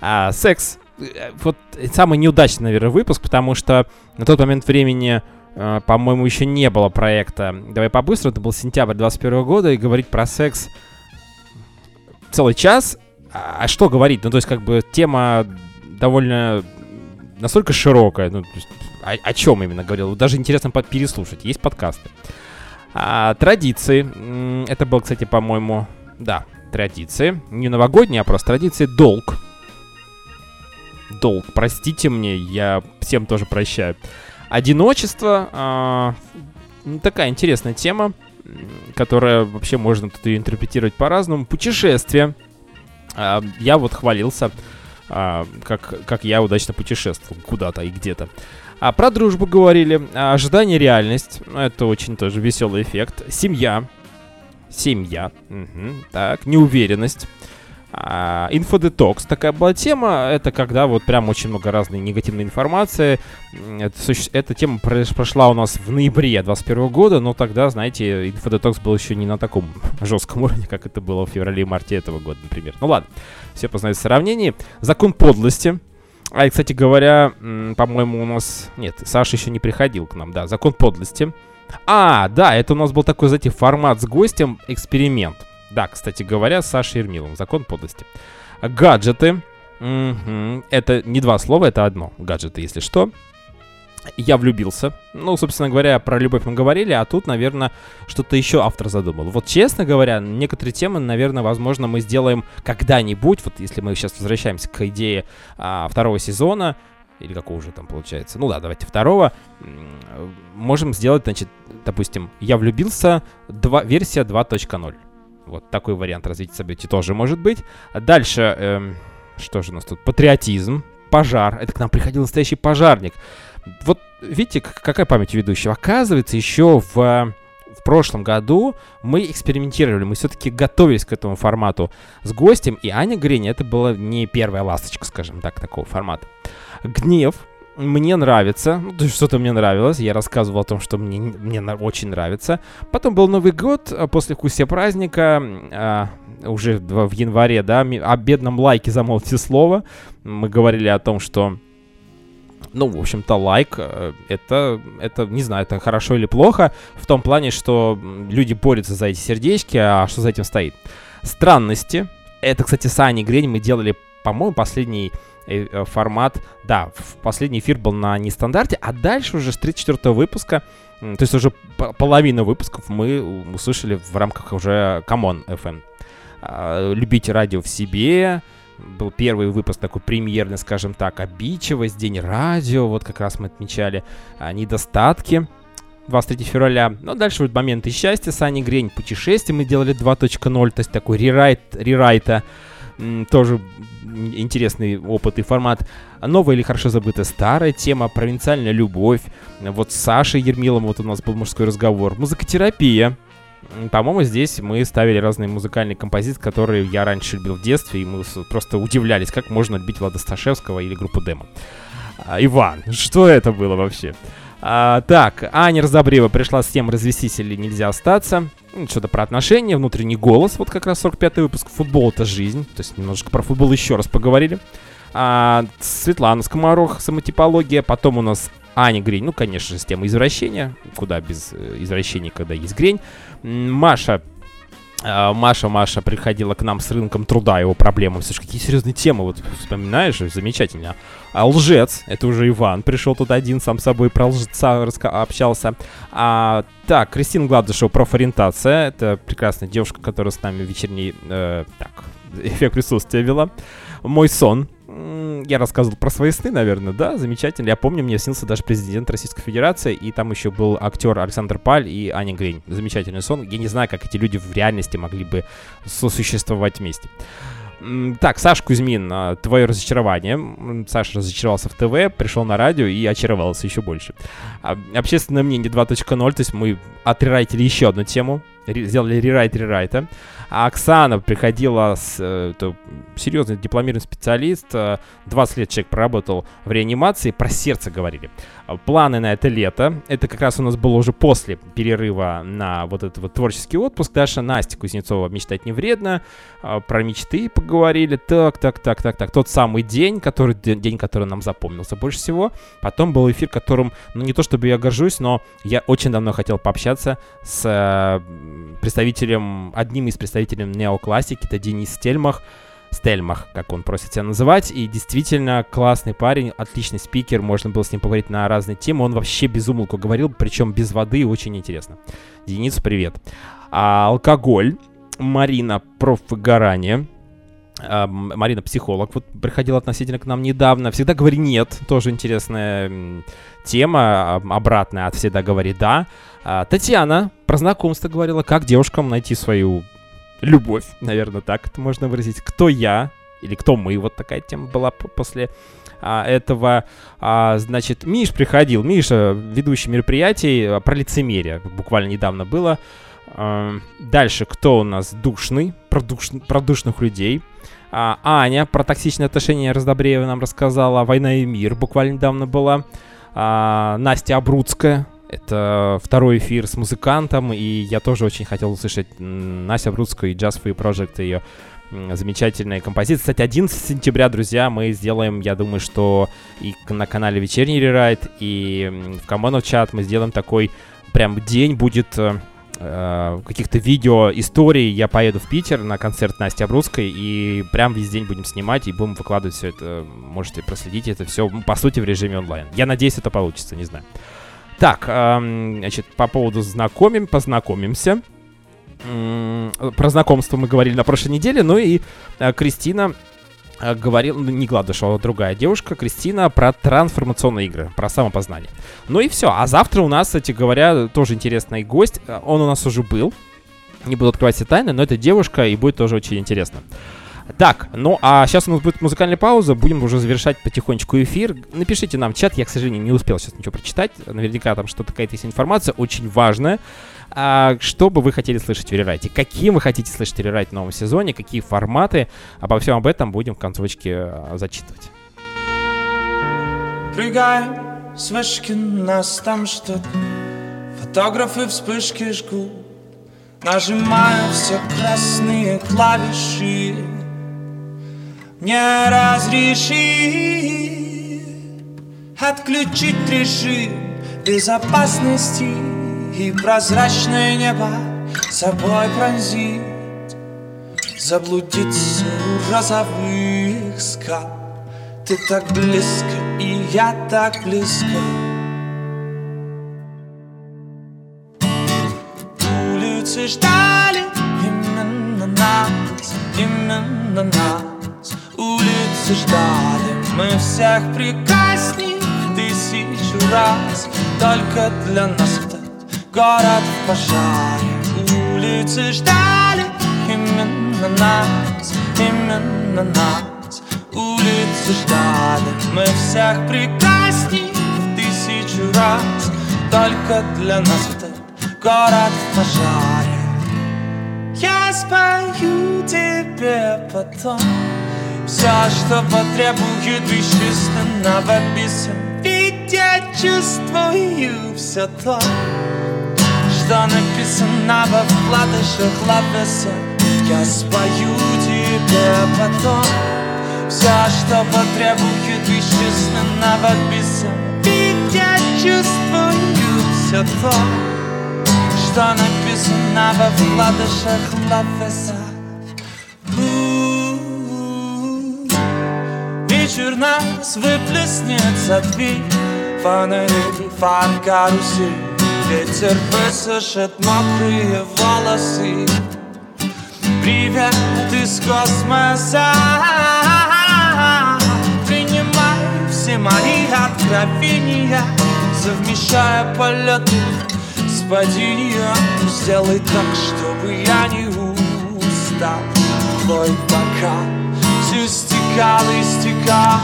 А, секс, э, вот самый неудачный, наверное, выпуск, потому что на тот момент времени Uh, по-моему, еще не было проекта «Давай побыстро», это был сентябрь 21 года, и говорить про секс целый час, а, а что говорить? Ну, то есть, как бы, тема довольно настолько широкая, ну, о, о чем именно говорил, даже интересно переслушать, есть подкасты. А, традиции, это был, кстати, по-моему, да, традиции, не новогодние, а просто традиции, долг. Долг, простите мне, я всем тоже прощаю. Одиночество, а, такая интересная тема, которая вообще можно тут ее интерпретировать по-разному. Путешествия. А, я вот хвалился а, как, как я удачно путешествовал куда-то и где-то. А про дружбу говорили, а, ожидание реальность, это очень тоже веселый эффект. Семья, семья, угу, так, неуверенность. А, инфодетокс такая была тема. Это когда вот прям очень много разной негативной информации. Это, эта тема прошла у нас в ноябре 2021 года, но тогда, знаете, инфодетокс был еще не на таком жестком уровне, как это было в феврале-марте этого года, например. Ну ладно, все познается в сравнении. Закон подлости. А, и, кстати говоря, по-моему, у нас... Нет, Саша еще не приходил к нам, да. Закон подлости. А, да, это у нас был такой, знаете, формат с гостем, эксперимент. Да, кстати говоря, с Сашей Ермиловым. Закон подлости. Гаджеты. Угу. Это не два слова, это одно. Гаджеты, если что. Я влюбился. Ну, собственно говоря, про любовь мы говорили, а тут, наверное, что-то еще автор задумал. Вот, честно говоря, некоторые темы, наверное, возможно, мы сделаем когда-нибудь. Вот если мы сейчас возвращаемся к идее а, второго сезона, или какого уже там получается. Ну да, давайте второго. Можем сделать, значит, допустим, я влюбился, 2, версия 2.0. Вот такой вариант развития событий тоже может быть. Дальше, эм, что же у нас тут? Патриотизм, пожар. Это к нам приходил настоящий пожарник. Вот видите, какая память ведущего. Оказывается, еще в, в прошлом году мы экспериментировали, мы все-таки готовились к этому формату с гостем, и Аня Грень, это была не первая ласточка, скажем так, такого формата. Гнев, мне нравится, ну, то есть что-то мне нравилось, я рассказывал о том, что мне, мне очень нравится. Потом был Новый год, а после вкусия праздника, а, уже в, в январе, да, о бедном лайке замолвьте слово. Мы говорили о том, что ну, в общем-то, лайк, э, это, это, не знаю, это хорошо или плохо, в том плане, что люди борются за эти сердечки, а что за этим стоит? Странности. Это, кстати, с Аней Грень мы делали, по-моему, последний формат, да, последний эфир был на нестандарте, а дальше уже с 34 выпуска, то есть уже половину выпусков мы услышали в рамках уже Камон FM. А, Любите радио в себе, был первый выпуск такой премьерный, скажем так, обидчивость, день радио, вот как раз мы отмечали а, недостатки. 23 февраля. Но дальше вот моменты счастья, Сани Грень, путешествие мы делали 2.0, то есть такой рерайт, рерайта тоже интересный опыт и формат. Новая или хорошо забытая старая тема, провинциальная любовь. Вот с Сашей Ермилом вот у нас был мужской разговор. Музыкотерапия. По-моему, здесь мы ставили разные музыкальные композиции, которые я раньше любил в детстве, и мы просто удивлялись, как можно отбить Влада Сташевского или группу Демо. А, Иван, что это было вообще? А, так, Аня Разобрева пришла с тем, развестись или нельзя остаться. Ну, что-то про отношения, внутренний голос, вот как раз 45-й выпуск. Футбол — это жизнь. То есть немножко про футбол еще раз поговорили. А, Светлана Скоморох, самотипология. Потом у нас Аня Грень, ну, конечно же, с темой извращения. Куда без э, извращения, когда есть Грень. Маша Маша, Маша приходила к нам с рынком труда, его проблемами. Слушай, какие серьезные темы, вот вспоминаешь, замечательно. А лжец, это уже Иван, пришел тут один, сам собой про лжеца общался. А, так, Кристина Гладышева, профориентация, это прекрасная девушка, которая с нами вечерний, э, так, эффект присутствия вела. Мой сон, я рассказывал про свои сны, наверное, да, замечательно. Я помню, мне снился даже президент Российской Федерации, и там еще был актер Александр Паль и Аня Грень. Замечательный сон. Я не знаю, как эти люди в реальности могли бы сосуществовать вместе. Так, Саш Кузьмин, а, твое разочарование. Саша разочаровался в ТВ, пришел на радио и очаровался еще больше. А, общественное мнение 2.0, то есть мы отрерайтили еще одну тему, сделали рерайт рерайта. А Оксана приходила с... Э, это серьезный дипломированный специалист. 20 э, лет человек проработал в реанимации. Про сердце говорили. А, планы на это лето. Это как раз у нас было уже после перерыва на вот этот вот творческий отпуск. Даша Настя Кузнецова «Мечтать не вредно». А, про мечты поговорили. Так, так, так, так, так. Тот самый день, который, день, который нам запомнился больше всего. Потом был эфир, которым, ну не то чтобы я горжусь, но я очень давно хотел пообщаться с э, представителем, одним из представителей неоклассики, это Денис Стельмах. Стельмах, как он просит себя называть, и действительно классный парень, отличный спикер, можно было с ним поговорить на разные темы, он вообще без умолку говорил, причем без воды, очень интересно. Денис, привет. А, алкоголь, Марина, профвыгорание, а, Марина психолог, вот приходила относительно к нам недавно. Всегда говори нет, тоже интересная тема, обратная от всегда говори да. А, Татьяна про знакомство говорила, как девушкам найти свою любовь, наверное, так это можно выразить. Кто я или кто мы, вот такая тема была после а, этого. А, значит, Миш приходил, Миша, ведущий мероприятий а, про лицемерие, буквально недавно было. А, дальше, кто у нас душный, про, душ, про душных людей. А, Аня про токсичные отношения Раздобреева нам рассказала. «Война и мир» буквально недавно была. А, Настя Абруцкая это второй эфир с музыкантом, и я тоже очень хотел услышать Настя Брудскую и Just Free Project, ее замечательная композиция. Кстати, 11 сентября, друзья, мы сделаем, я думаю, что и на канале Вечерний Рерайт, и в Коммонов чат мы сделаем такой прям день будет э, э, каких-то видео историй. Я поеду в Питер на концерт Насти Абрусской, и прям весь день будем снимать и будем выкладывать все это. Можете проследить это все, по сути, в режиме онлайн. Я надеюсь, это получится, не знаю. Так, значит, по поводу знакомим, познакомимся. Про знакомство мы говорили на прошлой неделе, ну и э, Кристина э, говорила, ну, не Гладышева, а другая девушка, Кристина, про трансформационные игры, про самопознание. Ну и все. А завтра у нас, кстати говоря, тоже интересный гость. Он у нас уже был. Не буду открывать все тайны, но это девушка, и будет тоже очень интересно. Так, ну а сейчас у нас будет музыкальная пауза, будем уже завершать потихонечку эфир. Напишите нам в чат, я, к сожалению, не успел сейчас ничего прочитать. Наверняка там что-то какая-то есть информация, очень важная. А, что бы вы хотели слышать в рерайте? Какие вы хотите слышать в рерайте в новом сезоне? Какие форматы? Обо всем об этом будем в концовочке а, зачитывать. Прыгаем с вышки, нас там ждут Фотографы вспышки жгут Нажимаю все красные клавиши не разреши Отключить режим безопасности И прозрачное небо собой пронзить Заблудиться у розовых скал. Ты так близко, и я так близко. Улицы ждали именно нас, именно нас улицы ждали. Мы всех прекрасней тысячу раз. Только для нас этот город в пожаре. Улицы ждали именно нас, именно нас. Улицы ждали. Мы всех прекрасней тысячу раз. Только для нас этот город в пожаре. Я спою тебе потом все, что потребует вещественного писем Ведь я чувствую все то Что написано во вкладышах лапеса Я спою тебе потом. Все, что потребует вещественного писем Ведь я чувствую все то что написано во вкладышах лавеса. Вечер нас выплеснет за Фонари, фар, карусель Ветер высушит мокрые волосы. Привет из космоса. Принимай все мои откровения Совмещая полеты с падением. Сделай так, чтобы я не устал. Твой бокал все стекал и стекал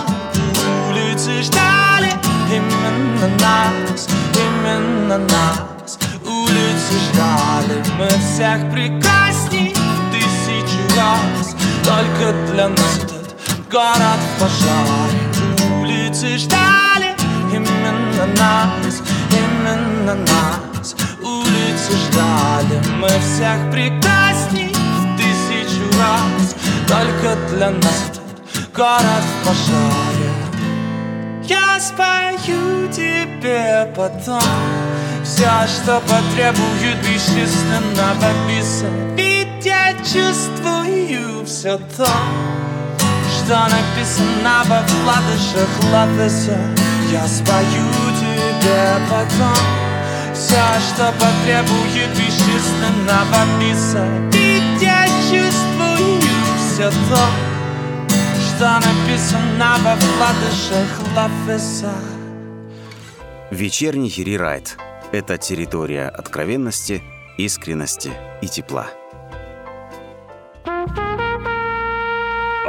Улицы ждали именно нас, именно нас. Улицы ждали, мы всех прекрасней тысячу раз. Только для нас этот город в пожаре Улицы ждали именно нас, именно нас. Улицы ждали, мы всех прекрасней тысячу раз. Только для нас город в пожаре. Я спою тебе потом. Все, что потребует бесчисленного биса Ведь я чувствую все то Что написано во вкладышах латеса Я спою тебе потом. Все, что потребует бесчисленного биса Ведь я чувствую все то что написано во вкладышах Лафеса. Вечерний рерайт — это территория откровенности, искренности и тепла.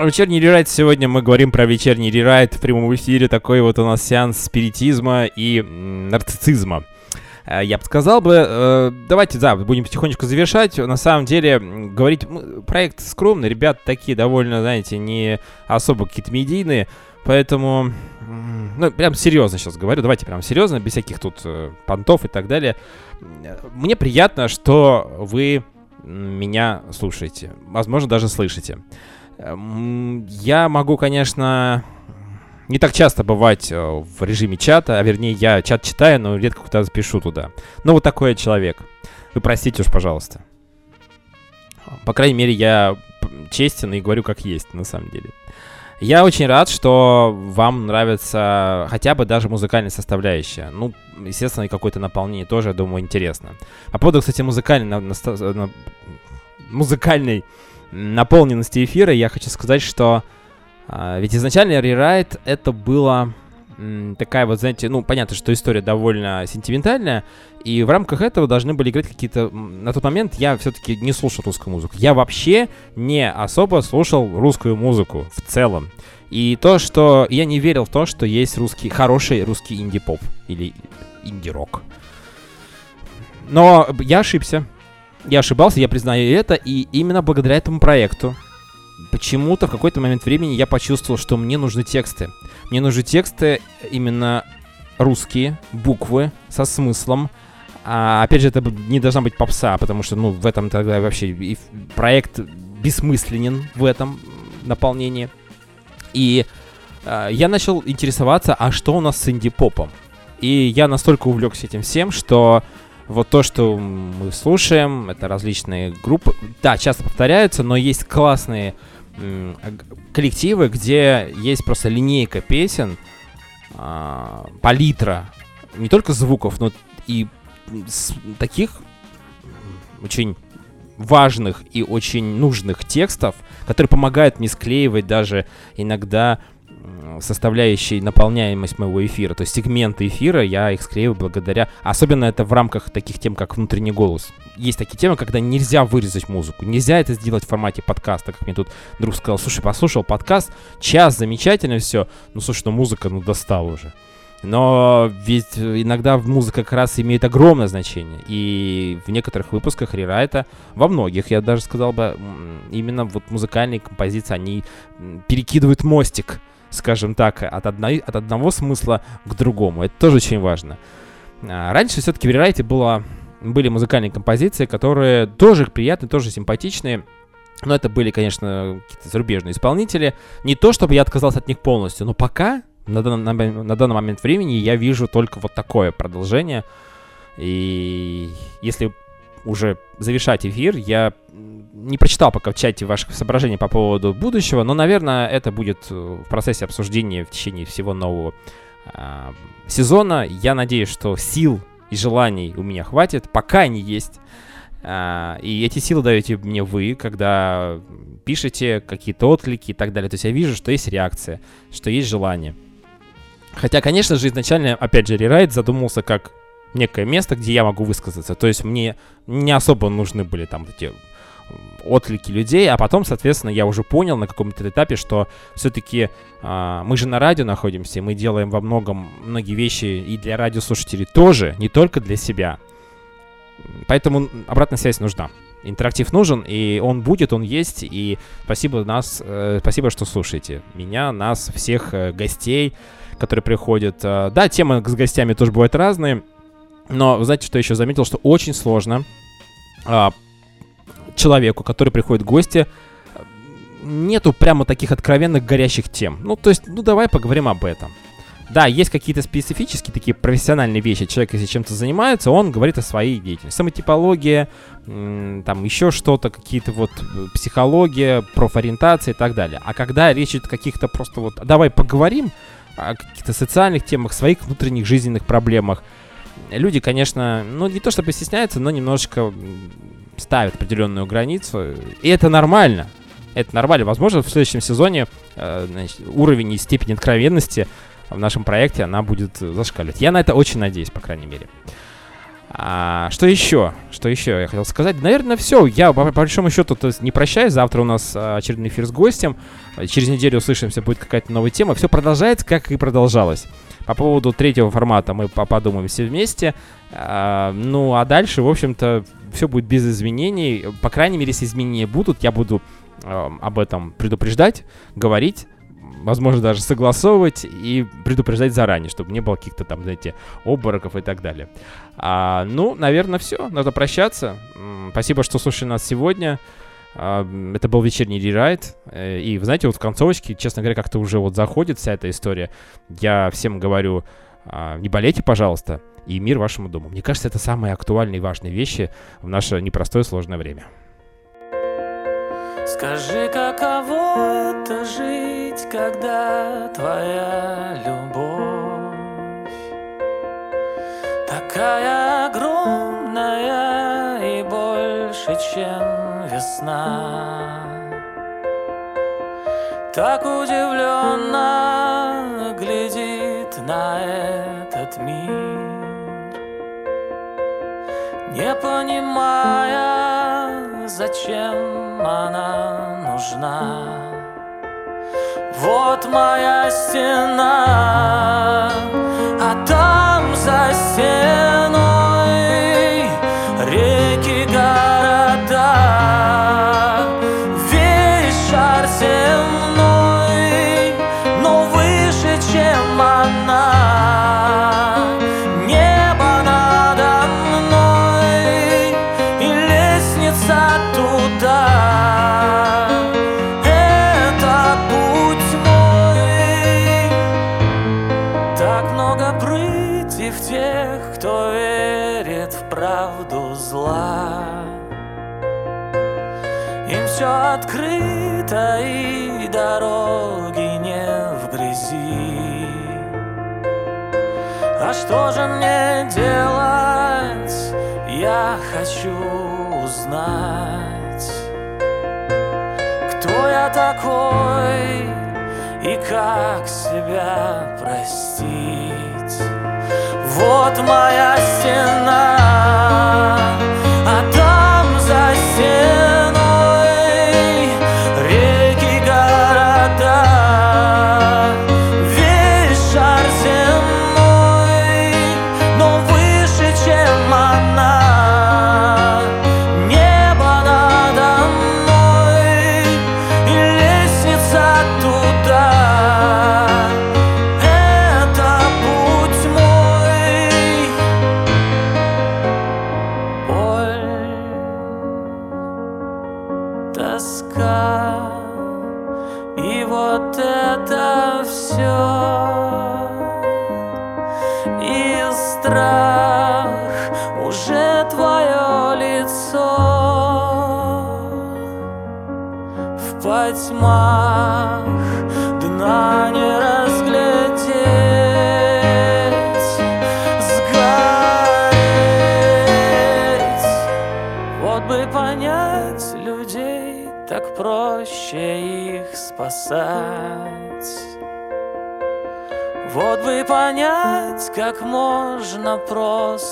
Вечерний рерайт. Сегодня мы говорим про вечерний рерайт в прямом эфире. Такой вот у нас сеанс спиритизма и нарциссизма. Э, я бы сказал бы, э, давайте, да, будем потихонечку завершать. На самом деле, говорить, проект скромный, ребята такие довольно, знаете, не особо какие-то медийные, поэтому, ну, прям серьезно сейчас говорю, давайте прям серьезно, без всяких тут э, понтов и так далее. Мне приятно, что вы меня слушаете, возможно, даже слышите. Я могу, конечно, не так часто бывать э, в режиме чата, а вернее я чат читаю, но редко куда-то пишу туда. Ну вот такой я человек. Вы простите уж, пожалуйста. По крайней мере, я честен и говорю как есть, на самом деле. Я очень рад, что вам нравится хотя бы даже музыкальная составляющая. Ну, естественно, и какое-то наполнение тоже, я думаю, интересно. По поводу, кстати, музыкальной, на, на, на, музыкальной наполненности эфира, я хочу сказать, что а, ведь изначально рерайт это было такая вот, знаете, ну, понятно, что история довольно сентиментальная, и в рамках этого должны были играть какие-то... На тот момент я все-таки не слушал русскую музыку. Я вообще не особо слушал русскую музыку в целом. И то, что... Я не верил в то, что есть русский... Хороший русский инди-поп или инди-рок. Но я ошибся. Я ошибался, я признаю это, и именно благодаря этому проекту почему-то в какой-то момент времени я почувствовал, что мне нужны тексты. Мне нужны тексты именно русские, буквы со смыслом. А, опять же, это не должна быть попса, потому что, ну, в этом тогда вообще и проект бессмысленен в этом наполнении. И а, я начал интересоваться, а что у нас с инди-попом? И я настолько увлекся этим всем, что вот то, что мы слушаем, это различные группы. Да, часто повторяются, но есть классные коллективы, где есть просто линейка песен, а, палитра не только звуков, но и таких очень важных и очень нужных текстов, которые помогают мне склеивать даже иногда составляющей наполняемость моего эфира. То есть сегменты эфира я их склеиваю благодаря... Особенно это в рамках таких тем, как внутренний голос. Есть такие темы, когда нельзя вырезать музыку. Нельзя это сделать в формате подкаста, как мне тут друг сказал. Слушай, послушал подкаст, час, замечательно все. Ну, слушай, ну музыка, ну достал уже. Но ведь иногда музыка как раз имеет огромное значение. И в некоторых выпусках рерайта, во многих, я даже сказал бы, именно вот музыкальные композиции, они перекидывают мостик скажем так, от, одной, от одного смысла к другому. Это тоже очень важно. А, раньше все-таки в рерайте было, были музыкальные композиции, которые тоже приятные, тоже симпатичные. Но это были, конечно, какие-то зарубежные исполнители. Не то, чтобы я отказался от них полностью, но пока, на, на, на данный момент времени, я вижу только вот такое продолжение. И если уже завершать эфир. Я не прочитал пока в чате ваших соображений по поводу будущего, но, наверное, это будет в процессе обсуждения в течение всего нового э, сезона. Я надеюсь, что сил и желаний у меня хватит, пока они есть. Э, и эти силы даете мне вы, когда пишете какие-то отклики и так далее. То есть я вижу, что есть реакция, что есть желание. Хотя, конечно же, изначально, опять же, рерайт задумался как некое место, где я могу высказаться. То есть мне не особо нужны были там эти отклики людей, а потом, соответственно, я уже понял на каком-то этапе, что все-таки э, мы же на радио находимся, и мы делаем во многом многие вещи и для радиослушателей тоже, не только для себя. Поэтому обратная связь нужна. Интерактив нужен, и он будет, он есть, и спасибо нас, э, спасибо, что слушаете меня, нас, всех э, гостей, которые приходят. Э, да, темы с гостями тоже бывают разные, но знаете, что еще заметил, что очень сложно э, человеку, который приходит в гости, нету прямо таких откровенных горящих тем. Ну, то есть, ну давай поговорим об этом. Да, есть какие-то специфические такие профессиональные вещи. Человек, если чем-то занимается, он говорит о своей деятельности. Самотипология, там еще что-то, какие-то вот э, психология, профориентация и так далее. А когда речь идет о каких-то просто вот, давай поговорим о каких-то социальных темах, своих внутренних жизненных проблемах, люди, конечно, ну не то чтобы стесняются, но немножечко ставят определенную границу. И это нормально. Это нормально. Возможно, в следующем сезоне э, значит, уровень и степень откровенности в нашем проекте она будет зашкаливать. Я на это очень надеюсь, по крайней мере. А, что еще? Что еще я хотел сказать? Наверное, все. Я, по, по большому счету, то есть не прощаюсь. Завтра у нас а, очередной эфир с гостем. Через неделю услышимся, будет какая-то новая тема. Все продолжается, как и продолжалось. По поводу третьего формата мы подумаем все вместе. А, ну, а дальше, в общем-то, все будет без изменений. По крайней мере, если изменения будут, я буду э, об этом предупреждать, говорить, возможно, даже согласовывать и предупреждать заранее, чтобы не было каких-то там, знаете, обмороков и так далее. А, ну, наверное, все. Надо прощаться. Спасибо, что слушали нас сегодня. Это был вечерний рерайт. Э, и, знаете, вот в концовочке, честно говоря, как-то уже вот заходит вся эта история. Я всем говорю, а, не болейте, пожалуйста и мир вашему дому. Мне кажется, это самые актуальные и важные вещи в наше непростое сложное время. Скажи, каково это жить, когда твоя любовь такая огромная и больше, чем весна. Так удивленно глядит на этот мир не понимая, зачем она нужна. Вот моя стена, а там за стеной что же мне делать? Я хочу узнать, кто я такой и как себя простить. Вот моя стена, а там за стеной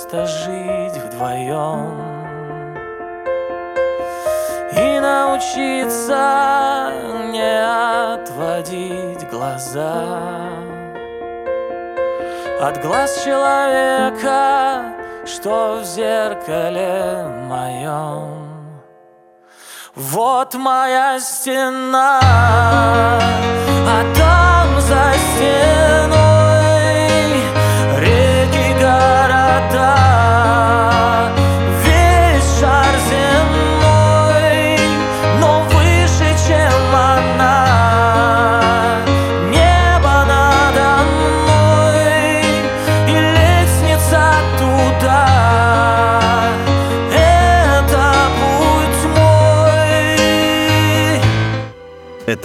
просто жить вдвоем И научиться не отводить глаза От глаз человека, что в зеркале моем. Вот моя стена,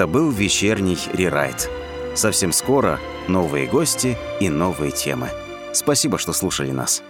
Это был вечерний рерайт. Совсем скоро новые гости и новые темы. Спасибо, что слушали нас.